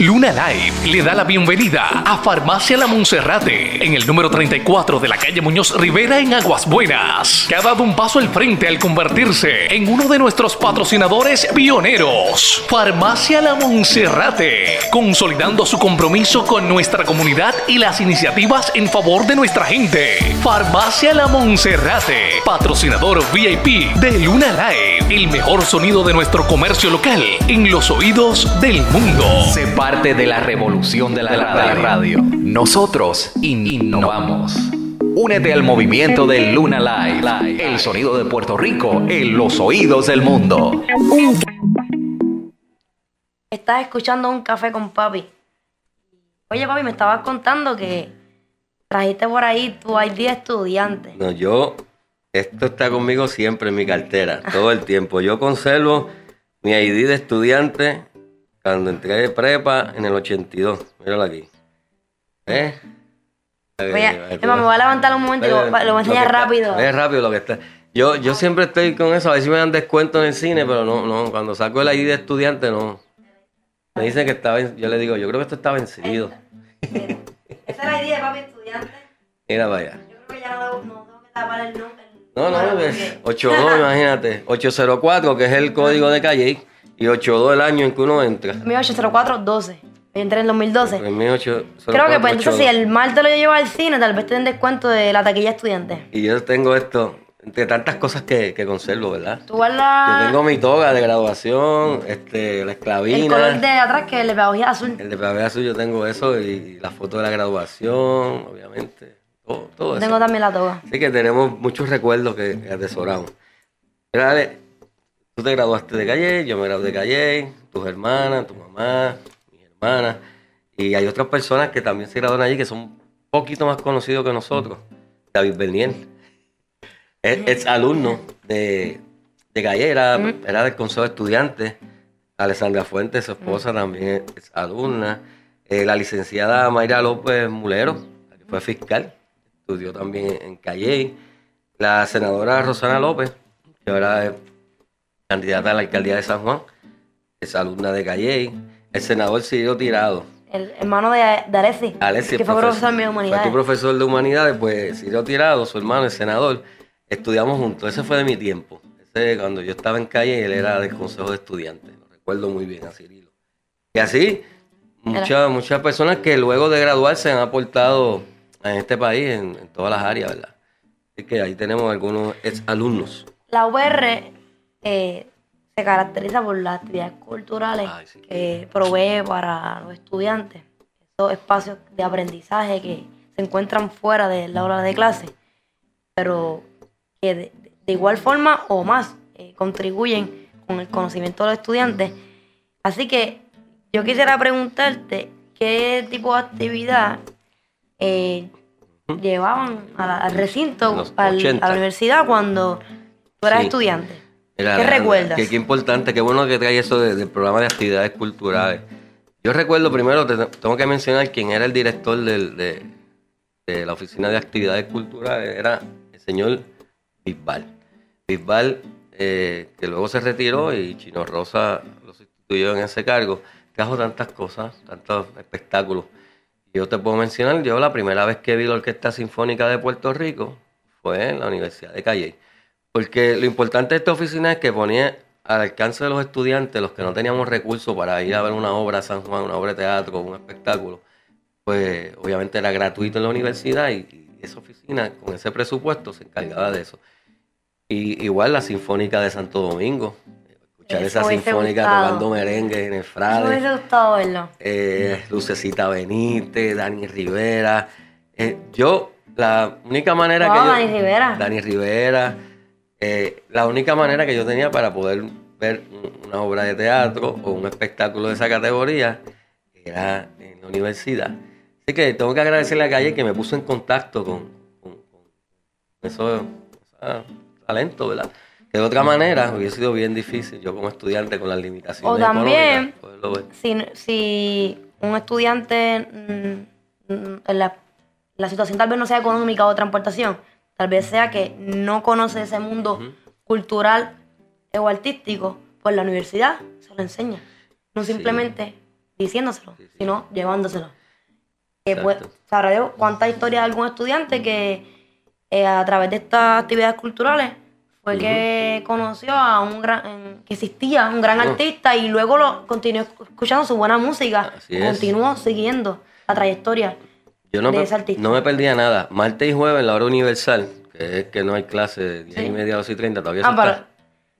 Luna Live le da la bienvenida a Farmacia La Monserrate en el número 34 de la calle Muñoz Rivera en Aguas Buenas, que ha dado un paso al frente al convertirse en uno de nuestros patrocinadores pioneros. Farmacia La Monserrate, consolidando su compromiso con nuestra comunidad y las iniciativas en favor de nuestra gente. Farmacia La Monserrate, patrocinador VIP de Luna Live, el mejor sonido de nuestro comercio local en los oídos del mundo. Parte de la revolución de la, radio. Nosotros innovamos. Únete al movimiento de Luna Live, el sonido de Puerto Rico en los oídos del mundo. Estás escuchando un café con papi. Oye, papi, me estabas contando que trajiste por ahí tu ID de estudiante. No, yo, esto está conmigo siempre en mi cartera, todo el tiempo. Yo conservo mi ID de estudiante cuando entré de prepa en el 82. Míralo aquí. ¿Eh? Voy a- Emma, me voy a levantar un momento y lo, lo voy a enseñar rápido. Es rápido lo que está. Yo, yo siempre estoy con eso, a ver si me dan descuento en el cine, pero no, no, cuando saco el ID de estudiante, no. Me dicen que está ven- yo le digo, yo creo que esto está vencido. Esa es la idea, papi, estudiante. Mira para allá. Yo creo que ya no, no tengo que tapar el nombre. No, no, Porque- es 82, imagínate. 804, que es el código de calle, y 82 el año en que uno entra. 1804-12. Yo entré en el 2012. En 1804, Creo que pues entonces si 82. el martes lo llevo al cine, tal vez te den descuento de la taquilla estudiante. Y yo tengo esto, entre tantas cosas que, que conservo, ¿verdad? Tú guardas Yo tengo mi toga de graduación, este, la el esclavina. color de atrás que es la pedagogía azul. El de PAB azul yo tengo eso y la foto de la graduación, obviamente. Todo, todo eso. Tengo también la toga. Así que tenemos muchos recuerdos que, atesoramos. Mira, Ale, tú te graduaste de Calle, yo me gradué de Calle, tus hermanas, tu mamá, mis hermanas. Y hay otras personas que también se graduaron allí que son un poquito más conocidos que nosotros. David Bernier. Es, es alumno de, de Calle, era, era del Consejo de Estudiantes. Alessandra Fuentes, su esposa, también es alumna. Eh, la licenciada Mayra López Mulero, que fue fiscal, estudió también en Calle. La senadora Rosana López, que ahora es candidata a la alcaldía de San Juan, es alumna de Calle. El senador Cirio Tirado, El hermano de, de. Alexis, que fue profesor mío de Fue tu humanidades. profesor de humanidades, pues Cirio Tirado, su hermano, el senador, estudiamos juntos. Ese fue de mi tiempo. Ese, cuando yo estaba en calle, él era del consejo de estudiantes. Lo recuerdo muy bien a Cirilo. Y así, muchas, muchas personas que luego de graduarse han aportado en este país, en, en todas las áreas, ¿verdad? Así que ahí tenemos algunos ex alumnos. La UR eh, se caracteriza por las actividades culturales que provee para los estudiantes. Esos espacios de aprendizaje que se encuentran fuera de la hora de clase, pero que de, de igual forma o más eh, contribuyen con el conocimiento de los estudiantes. Así que yo quisiera preguntarte qué tipo de actividad eh, llevaban al recinto, al- a 80. la universidad cuando tú eras Sí. estudiante. Mira, ¿Qué recuerdas? Qué, qué importante, qué bueno que trae eso de- del programa de actividades culturales. Yo recuerdo primero, te- tengo que mencionar quién era el director del- de, de la Oficina de Actividades Culturales, era el señor Bisbal. Bisbal, eh, que luego se retiró y Chino Rosa lo sustituyó en ese cargo, trajo tantas cosas, tantos espectáculos. Yo te puedo mencionar, yo la primera vez que vi la Orquesta Sinfónica de Puerto Rico fue en la Universidad de Calle. Porque lo importante de esta oficina es que ponía al alcance de los estudiantes, los que no teníamos recursos para ir a ver una obra a San Juan, una obra de teatro, un espectáculo, pues obviamente era gratuito en la universidad y, y esa oficina con ese presupuesto se encargaba de eso. Y igual la Sinfónica de Santo Domingo, escuchar esa sinfónica gustado. tocando merengue en el Me Frade hubiese gustado verlo. eh, Lucecita Benítez, Dani Rivera. Eh, yo, la única manera Wow, que yo. Dani Rivera. Dani Rivera. Eh, la única manera que yo tenía para poder ver un- una obra de teatro o un espectáculo de esa categoría era en la universidad. Así que tengo que agradecerle a Calle que me puso en contacto con, con, con eso, talento, ¿verdad? Que de otra manera hubiese sido bien difícil yo como estudiante con las limitaciones O también, si, si un estudiante mm, mm, en la, la situación tal vez no sea económica o transportación, tal vez sea que no conoce ese mundo cultural o artístico, pues la universidad se lo enseña. No simplemente diciéndoselo, sino llevándoselo. Que pues, sabrá Dios cuánta historia de algún estudiante que eh, a través de estas actividades culturales fue que conoció a un gran, que existía un gran Oh. artista y luego lo continuó escuchando su buena música, Así es. continuó siguiendo la trayectoria. Yo no, de pe- ese artista. no me perdía nada. Martes y jueves en la hora universal, que es que no hay clase de 10 y Sí. media a 2 y 30, todavía Ah, pero,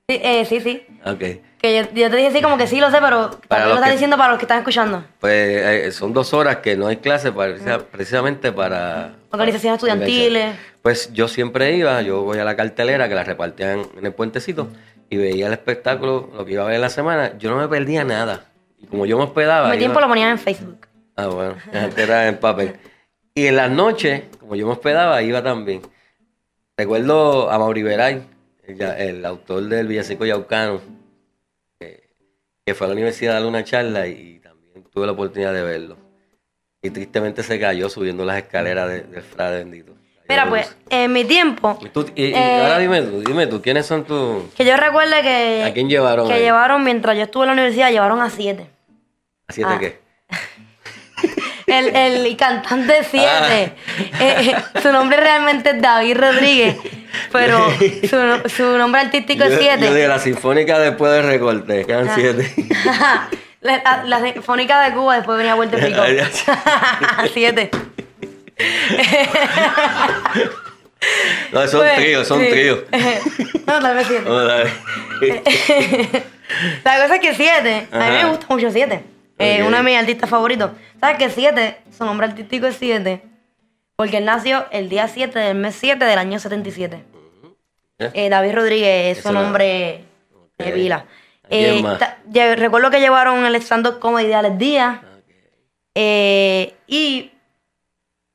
sí, eh, sí, sí. Ok. Que yo, yo te dije así como que sí lo sé, pero Para lo estás diciendo para los que están escuchando. Pues eh, son dos horas que no hay clase para, precisamente para... Organizaciones estudiantiles. Pues yo siempre iba, yo voy a la cartelera que la repartían en el puentecito y veía el espectáculo, lo que iba a ver en la semana. Yo no me perdía nada. Y como yo me hospedaba... Mi iba- tiempo lo ponían en Facebook. Ah, bueno, antes era en papel. Y en las noches, como yo me hospedaba, iba también. Recuerdo a Mauri Veray, el, autor del Villancico Yaucano, que, que fue a la universidad a darle una charla y, también tuve la oportunidad de verlo. y tristemente se cayó subiendo las escaleras de- del frade bendito. Mira, pues, en mi tiempo, Y tú- y- y Eh, ahora dime tú, dime tú, ¿quiénes son tus... que yo recuerde que, ¿A quién llevaron que ahí? llevaron, mientras yo estuve en la universidad, llevaron a siete. ¿A siete ah. qué? El, el cantante 7. Ah. su nombre realmente es David Rodríguez, pero su, su nombre artístico es Yo- Yo 7. de la sinfónica después del recorte, quedan Ah. siete. la, la Sinfónica de Cuba después venía a Puerto Rico. Ay, 7. No, son Pues, tríos, son sí. tríos. no, tal vez 7. Ver. La cosa es que 7, a mí me gusta mucho 7. Ok. uno de mis artistas favoritos. ¿Sabes que 7, su nombre artístico es 7? Porque él nació el día 7 del mes 7 del año 77. ¿Eh? Eh, David Rodríguez es su nombre de pila. ¿A quién Eh, ta- recuerdo que llevaron el stand-up comedy de Alex Díaz. Eh, y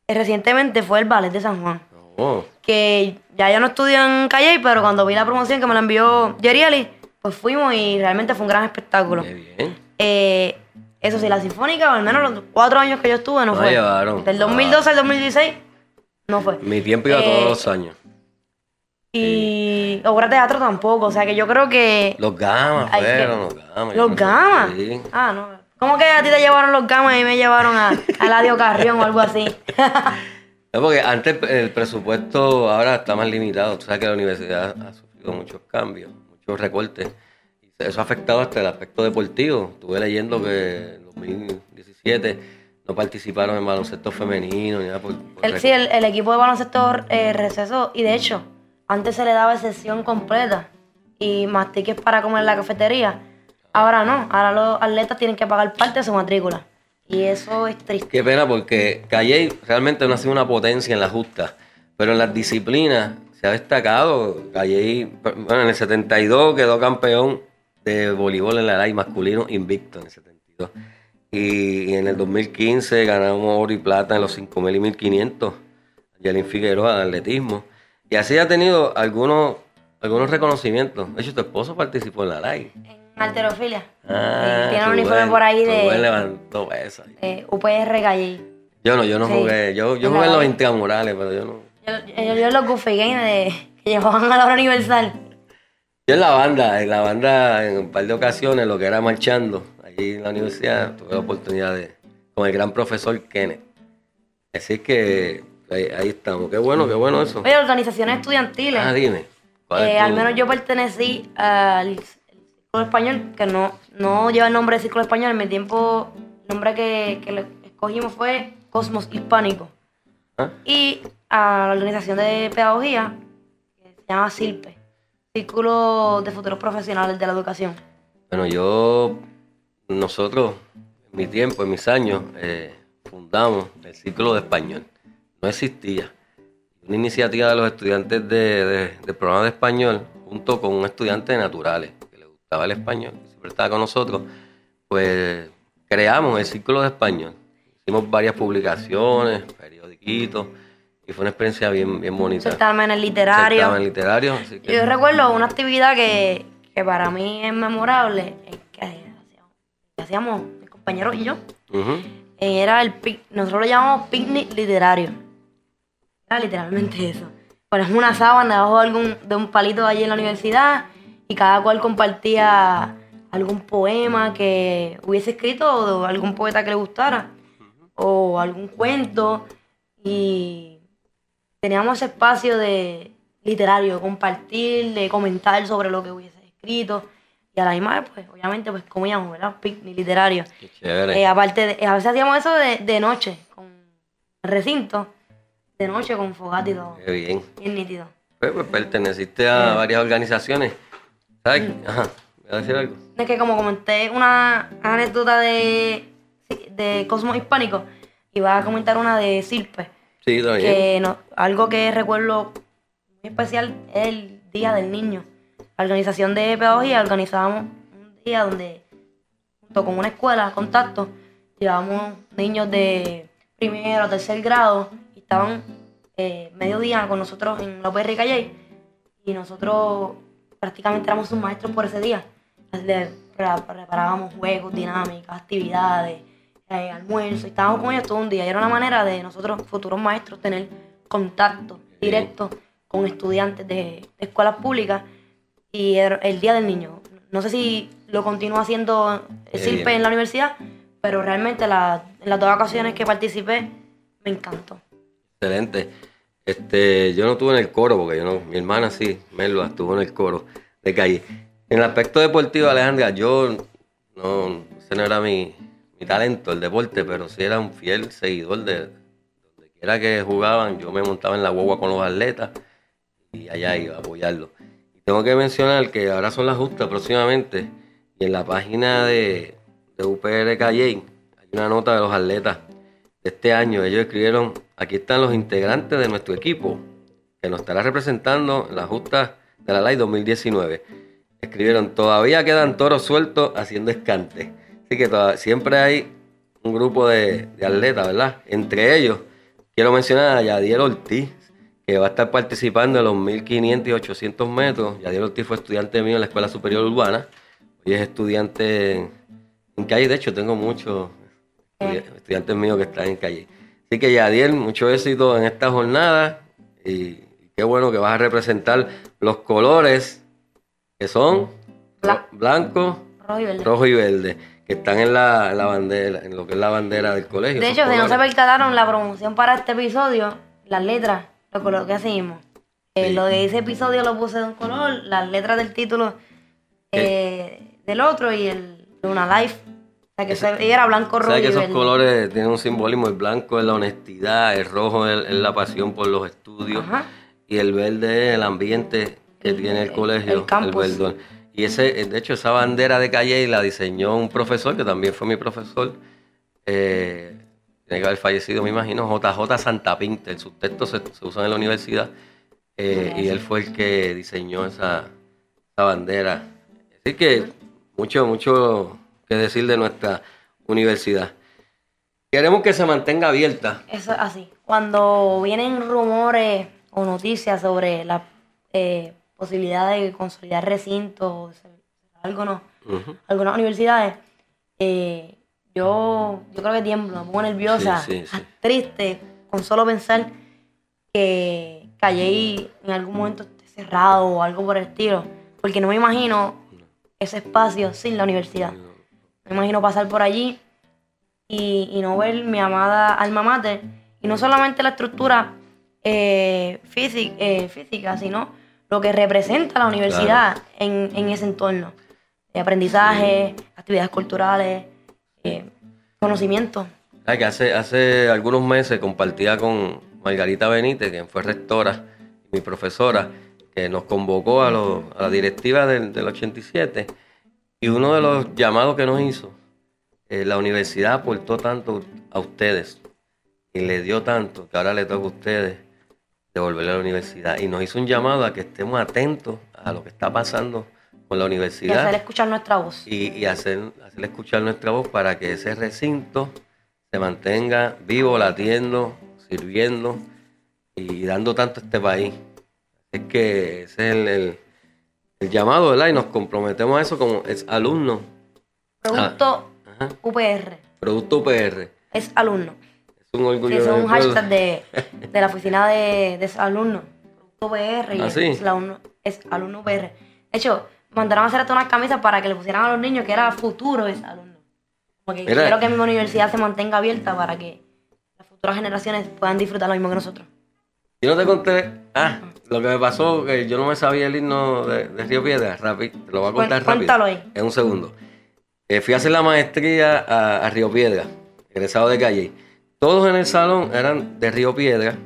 recientemente fue el ballet de San Juan. Oh, Que ya yo no estudio en Calle, pero cuando vi la promoción que me la envió Jerry Ali, pues fuimos y realmente fue un gran espectáculo. bien. Eh, eso sí, la sinfónica, o al menos los cuatro años que yo estuve, no, No fue. llevaron. Del 2012 al 2016, no fue. Mi tiempo iba Eh, todos los años. Y obra de teatro tampoco, o sea que yo creo que... Los gamas fueron, los gamas. ¿Los no gamas? sí. Ah, no. ¿Cómo que a ti te llevaron los gamas y me llevaron a, a Ladio Carrión o algo así? No, porque antes el presupuesto ahora está más limitado. Tú sabes que la universidad ha sufrido muchos cambios, muchos recortes. Eso ha afectado hasta el aspecto deportivo. Estuve leyendo que en 2017 no participaron en baloncesto femenino ni nada por, por El, sí, el, el equipo de baloncesto eh, recesó y de hecho, antes se le daba sesión completa y más tickets para comer en la cafetería. Ahora no, ahora los atletas tienen que pagar parte de su matrícula. Y eso es triste. Qué pena porque Calle realmente no ha sido una potencia en la justa, pero en las disciplinas se ha destacado. Calle, bueno, en el 72 quedó campeón de voleibol en la LAI masculino invicto en el 72. Y, y en el 2015 ganamos oro y plata en los 5000 y 1500. Yelin Figueroa en atletismo. Y así ha tenido algunos, algunos reconocimientos. De hecho, tu esposo participó en la LAI. En alterofilia. Ah, tiene un uniforme por ahí de levantó eh, UPR Calle. Yo no, yo no Sí. jugué. Yo, yo jugué en los intramurales, pero yo no. Yo, yo, yo los Goofy Games de, que llevaban a la hora universal. Yo en la banda, en la banda, en un par de ocasiones, lo que era marchando, allí en la universidad, tuve la oportunidad de, con el gran profesor Kenneth. Así que ahí, ahí estamos. Qué bueno, qué bueno eso. Oye, organizaciones estudiantiles. Ah, dime. ¿cuál es Eh, al menos yo pertenecí al Círculo Español, que no, no lleva el nombre de Círculo Español. En mi tiempo, el nombre que, que le escogimos fue Cosmos Hispánico. Ah. Y a la organización de pedagogía, que se llama CILPE, Círculo de Futuros Profesionales de la Educación. Bueno, yo, nosotros, en mi tiempo, en mis años, eh, fundamos el Círculo de Español. No existía. Una iniciativa de los estudiantes de, de- del programa de español, junto con un estudiante de naturales, que le gustaba el español, que siempre estaba con nosotros, pues creamos el Círculo de Español. Hicimos varias publicaciones, periodiquitos, y fue una experiencia bien, bien bonita. Certamen literario. Certamen literario, así que- Yo recuerdo una actividad que, que para mí es memorable, que hacíamos, mis compañeros y yo. Era el pic- nosotros lo llamamos picnic literario. Era literalmente eso. Ponemos una sábana debajo de, algún, de un palito allí en la universidad y cada cual compartía algún poema que hubiese escrito o algún poeta que le gustara o algún cuento y teníamos ese espacio de literario, compartir, de comentar sobre lo que hubiese escrito y a la misma vez, pues, obviamente, pues comíamos, ¿verdad? Picnic literario. Qué chévere. Eh, aparte, de- a veces hacíamos eso de, de noche, con recinto, de noche con fogata y todo. Qué bien. Bien nítido. Pues, pues, perteneciste a varias organizaciones. ¿Sabes? Ajá. ¿Me vas a decir algo? Es que como comenté una anécdota de, de Cosmos Hispánico, iba a comentar una de Sirpe. Sí. Que algo que recuerdo muy especial es el Día del Niño. La organización de pedagogía organizábamos un día donde, junto con una escuela, contacto, llevábamos niños de primero tercer grado y estaban eh, mediodía con nosotros en la UPR Calle y nosotros prácticamente éramos sus maestros por ese día. Les pre- preparábamos juegos, dinámicas, actividades, eh, almuerzo, y estábamos con ellos todo un día. Y era una manera de nosotros, futuros maestros, tener contacto directo con estudiantes de, de escuelas públicas y era el Día del Niño. No sé si lo continúa haciendo el Qué CIRPE en la universidad, pero realmente la- en las dos ocasiones que participé me encantó. Excelente. Este, yo no estuve en el coro, porque yo no, mi hermana sí, Melba, estuvo en el coro de calle. En el aspecto deportivo, Alejandra, yo no, ese no era mi, mi talento, el deporte, pero sí era un fiel seguidor de donde quiera que jugaban, yo me montaba en la guagua con los atletas y allá iba a apoyarlos. Y tengo que mencionar que ahora son las justas próximamente, y en la página de, de UPR Calle hay una nota de los atletas de este año. Ellos escribieron, aquí están los integrantes de nuestro equipo, que nos estará representando en la justa de la ley 2019. Escribieron, todavía quedan toros sueltos haciendo escante. Así que toda- siempre hay un grupo de, de atletas, ¿verdad? Entre ellos, quiero mencionar a Yadiel Ortiz, que va a estar participando en los 1500 y 800 metros. Yadiel Ortiz fue estudiante mío en la Escuela Superior Urbana. Hoy es estudiante en, calle. De hecho, tengo muchos estudi- estudiantes míos que están en calle. Así que Yadiel, mucho éxito en esta jornada. Y, y qué bueno que vas a representar los colores que son Bla- blanco, Rojo y verde. rojo y verde, que están en la, en la bandera, en lo que es la bandera del colegio. De hecho, si no se percataron, la promoción para este episodio, las letras, lo coloqué así mismo. Eh, Sí. Lo de ese episodio lo puse de un color, las letras del título eh, del otro y el de una live. O sea, que se- era blanco, rojo Sabes y que esos verde. colores tienen un simbolismo. El blanco es la honestidad, el rojo es, es la pasión por los estudios Ajá. y el verde es el ambiente que El- tiene el el colegio, campus. verdón. Y ese, eh, de hecho, esa bandera de calle la diseñó un profesor que también fue mi profesor. eh, tiene que haber fallecido, me imagino, JJ Santapinter. Sus textos se, usan en la universidad eh, y él fue el que diseñó esa, bandera. Así que mucho, mucho que decir de nuestra universidad. Queremos que se mantenga abierta. Eso es así. Cuando vienen rumores o noticias sobre la posibilidad de consolidar recintos, Ujú. algunas universidades, eh, yo, yo creo que tiemblo, me pongo nerviosa, Sí, sí, sí. triste, con solo pensar que Calle en algún momento esté cerrado o algo por el estilo, porque no me imagino ese espacio sin la universidad. Me imagino pasar por allí y, y no ver mi amada alma mater, y no solamente la estructura eh, física, eh, física, sino lo que representa la universidad en, en ese entorno. De aprendizaje, actividades culturales, eh, conocimiento. Ay, que hace, hace algunos meses compartía con Margarita Benítez, quien fue rectora, mi profesora, que nos convocó a, los- a la directiva del, del 87. Y uno de los llamados que nos hizo, eh, la universidad aportó tanto a ustedes y le dio tanto que ahora le toca a ustedes devolverle a la universidad. Y nos hizo un llamado a que estemos atentos a lo que está pasando con la Y universidad hacer escuchar nuestra voz. y, y hacer, hacer escuchar nuestra voz para que ese recinto se mantenga vivo, latiendo, sirviendo y dando tanto a este país. Es que ese es el, el- el llamado, ¿verdad? Y nos comprometemos a eso como es alumno, Producto Ajá. UPR, producto UPR. es alumno. Es un orgullo. Sí, un hashtag de, de la oficina de, de alumnos. UPR y ¿Ah, es, sí? es la uno- es alumno UPR. De hecho, mandaron a hacer hasta unas camisas para que le pusieran a los niños que era futuro es alumno. Porque Mira. quiero que mi universidad se mantenga abierta para que las futuras generaciones puedan disfrutar lo mismo que nosotros. Yo no te conté. Ah, lo que me pasó, que yo no me sabía el himno de, de Río Piedra. Rápido, te lo voy a contar Cuen- rápido. cuéntalo ahí. En un segundo. Eh, fui a hacer la maestría a, a Río Piedra, egresado de calle. Todos en el salón eran de Río Piedra,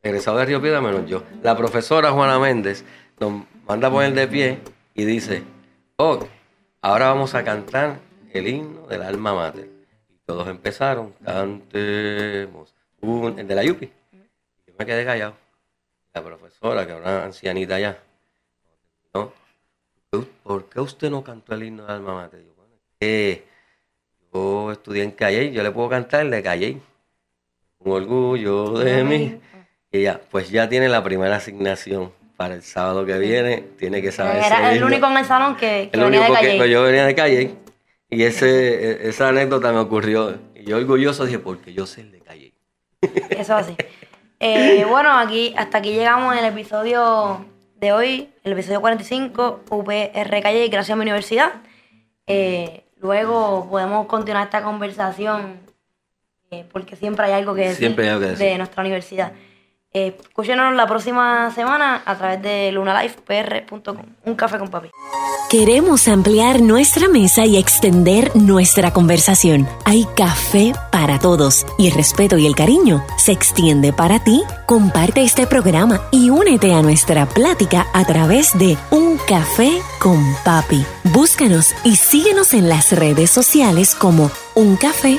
egresado de Río Piedra menos yo. La profesora Juana Méndez nos manda a poner de pie y dice: Oh, ahora vamos a cantar el himno del alma mater. Y todos empezaron, cantemos, el de la Yupi. Yo me quedé callado. La profesora, que era una ancianita ya, ¿no? ¿Por qué usted no cantó el himno del alma mater? Yo, yo estudié en Calle, yo le puedo cantar el de Calle. Un orgullo de mí. Y ya, pues ya tiene la primera asignación para el sábado que viene. Tiene que saber Era el único en el salón que, que El venía de único que calle. pues, yo venía de calle y ese, e- esa anécdota me ocurrió y yo orgulloso dije, porque yo sé el de calle. Eso así. Eh, bueno, aquí, hasta aquí llegamos en el episodio de hoy, el episodio 45, UPR Calle, gracias a mi universidad. Eh, luego podemos continuar esta conversación, eh, porque siempre hay algo que decir, Siempre hay algo que decir. de nuestra universidad. Eh, escúchenos la próxima semana a través de lunalifepr.com. Un café con papi. Queremos ampliar nuestra mesa y extender nuestra conversación. Hay café para todos y el respeto y el cariño se extiende para ti. Comparte este programa y únete a nuestra plática a través de Un Café con Papi. Búscanos y síguenos en las redes sociales como Un Café